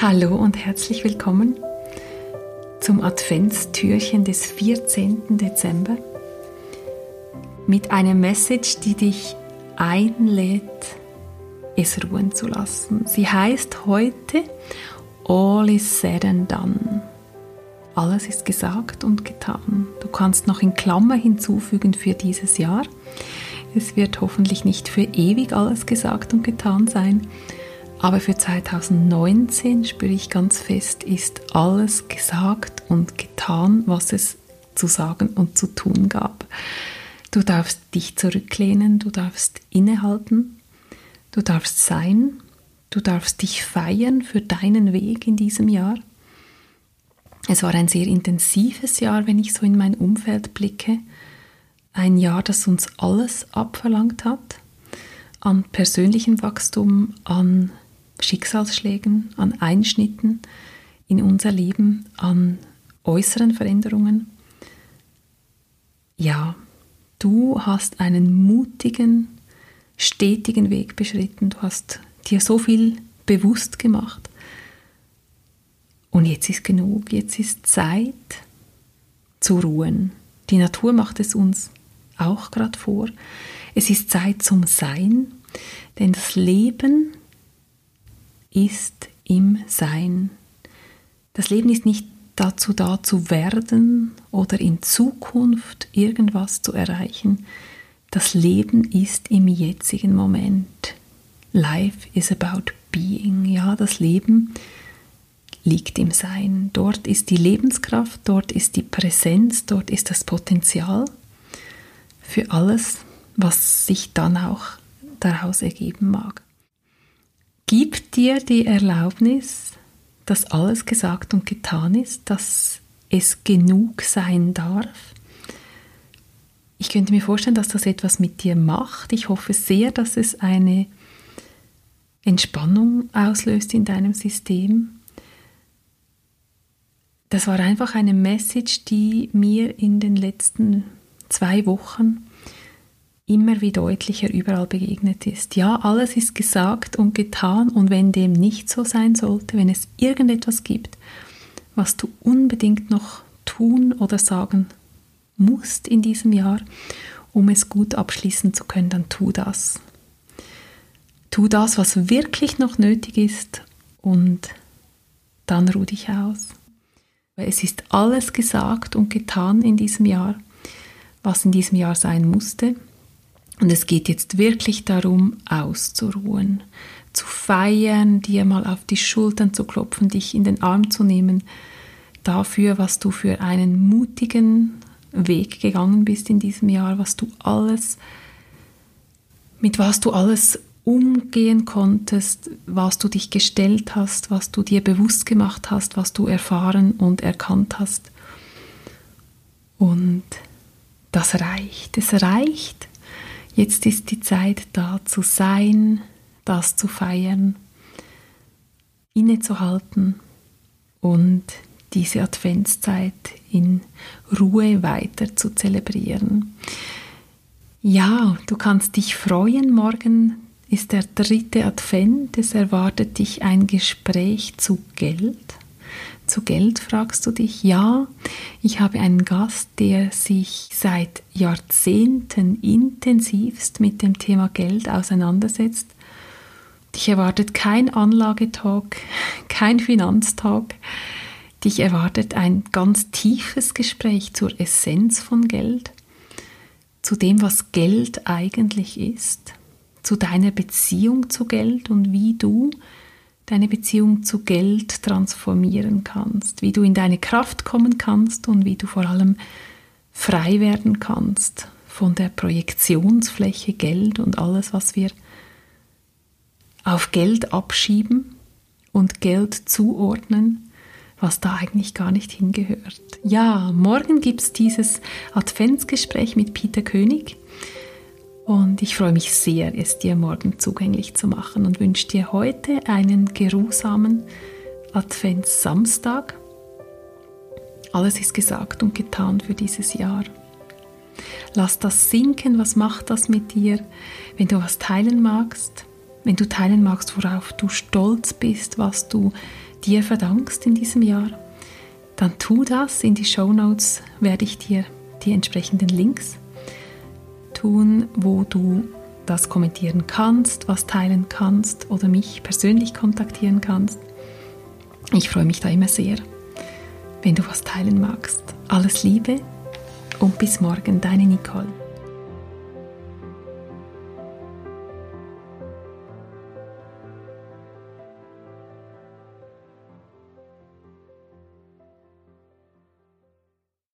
Hallo und herzlich willkommen zum Adventstürchen des 14. Dezember mit einer Message, die dich einlädt, es ruhen zu lassen. Sie heißt heute All is said and done. Alles ist gesagt und getan. Du kannst noch in Klammer hinzufügen für dieses Jahr. Es wird hoffentlich nicht für ewig alles gesagt und getan sein, aber für 2019 spüre ich ganz fest, ist alles gesagt und getan, was es zu sagen und zu tun gab. Du darfst dich zurücklehnen, du darfst innehalten, du darfst sein, du darfst dich feiern für deinen Weg in diesem Jahr. Es war ein sehr intensives Jahr, wenn ich so in mein Umfeld blicke. Ein Jahr, das uns alles abverlangt hat. An persönlichem Wachstum, an Schicksalsschlägen, an Einschnitten in unser Leben, an äußeren Veränderungen. Ja, du hast einen mutigen, stetigen Weg beschritten. Du hast dir so viel bewusst gemacht. Und jetzt ist genug. Jetzt ist Zeit zu ruhen. Die Natur macht es uns auch gerade vor. Es ist Zeit zum Sein, denn das Leben ist im Sein. Das Leben ist nicht dazu da zu werden oder in Zukunft irgendwas zu erreichen. Das Leben ist im jetzigen Moment. Life is about being. Ja, das Leben liegt im Sein. Dort ist die Lebenskraft, dort ist die Präsenz, dort ist das Potenzial für alles, was sich dann auch daraus ergeben mag gibt dir die Erlaubnis, dass alles gesagt und getan ist, dass es genug sein darf. Ich könnte mir vorstellen, dass das etwas mit dir macht. Ich hoffe sehr, dass es eine Entspannung auslöst in deinem System. Das war einfach eine Message, die mir in den letzten zwei Wochen immer wie deutlicher überall begegnet ist. Ja, alles ist gesagt und getan und wenn dem nicht so sein sollte, wenn es irgendetwas gibt, was du unbedingt noch tun oder sagen musst in diesem Jahr, um es gut abschließen zu können, dann tu das. Tu das, was wirklich noch nötig ist und dann ruh dich aus. Es ist alles gesagt und getan in diesem Jahr, was in diesem Jahr sein musste. Und es geht jetzt wirklich darum, auszuruhen, zu feiern, dir mal auf die Schultern zu klopfen, dich in den Arm zu nehmen, dafür, was du für einen mutigen Weg gegangen bist in diesem Jahr, was du alles, mit was du alles umgehen konntest, was du dich gestellt hast, was du dir bewusst gemacht hast, was du erfahren und erkannt hast. Und das reicht. Es reicht, Jetzt ist die Zeit da zu sein, das zu feiern, innezuhalten und diese Adventszeit in Ruhe weiter zu zelebrieren. Ja, du kannst dich freuen. Morgen ist der dritte Advent. Es erwartet dich ein Gespräch zu Geld zu Geld, fragst du dich? Ja, ich habe einen Gast, der sich seit Jahrzehnten intensivst mit dem Thema Geld auseinandersetzt. Dich erwartet kein Anlagetalk, kein Finanztalk. Dich erwartet ein ganz tiefes Gespräch zur Essenz von Geld, zu dem, was Geld eigentlich ist, zu deiner Beziehung zu Geld und wie du deine Beziehung zu Geld transformieren kannst, wie du in deine Kraft kommen kannst und wie du vor allem frei werden kannst von der Projektionsfläche Geld und alles, was wir auf Geld abschieben und Geld zuordnen, was da eigentlich gar nicht hingehört. Ja, morgen gibt es dieses Adventsgespräch mit Peter König. Und ich freue mich sehr, es dir morgen zugänglich zu machen und wünsche dir heute einen geruhsamen Adventssamstag. Alles ist gesagt und getan für dieses Jahr. Lass das sinken, was macht das mit dir, wenn du was teilen magst, wenn du teilen magst, worauf du stolz bist, was du dir verdankst in diesem Jahr, dann tu das. In die Show Notes werde ich dir die entsprechenden Links tun, wo du das kommentieren kannst, was teilen kannst oder mich persönlich kontaktieren kannst. Ich freue mich da immer sehr, wenn du was teilen magst. Alles Liebe und bis morgen, deine Nicole.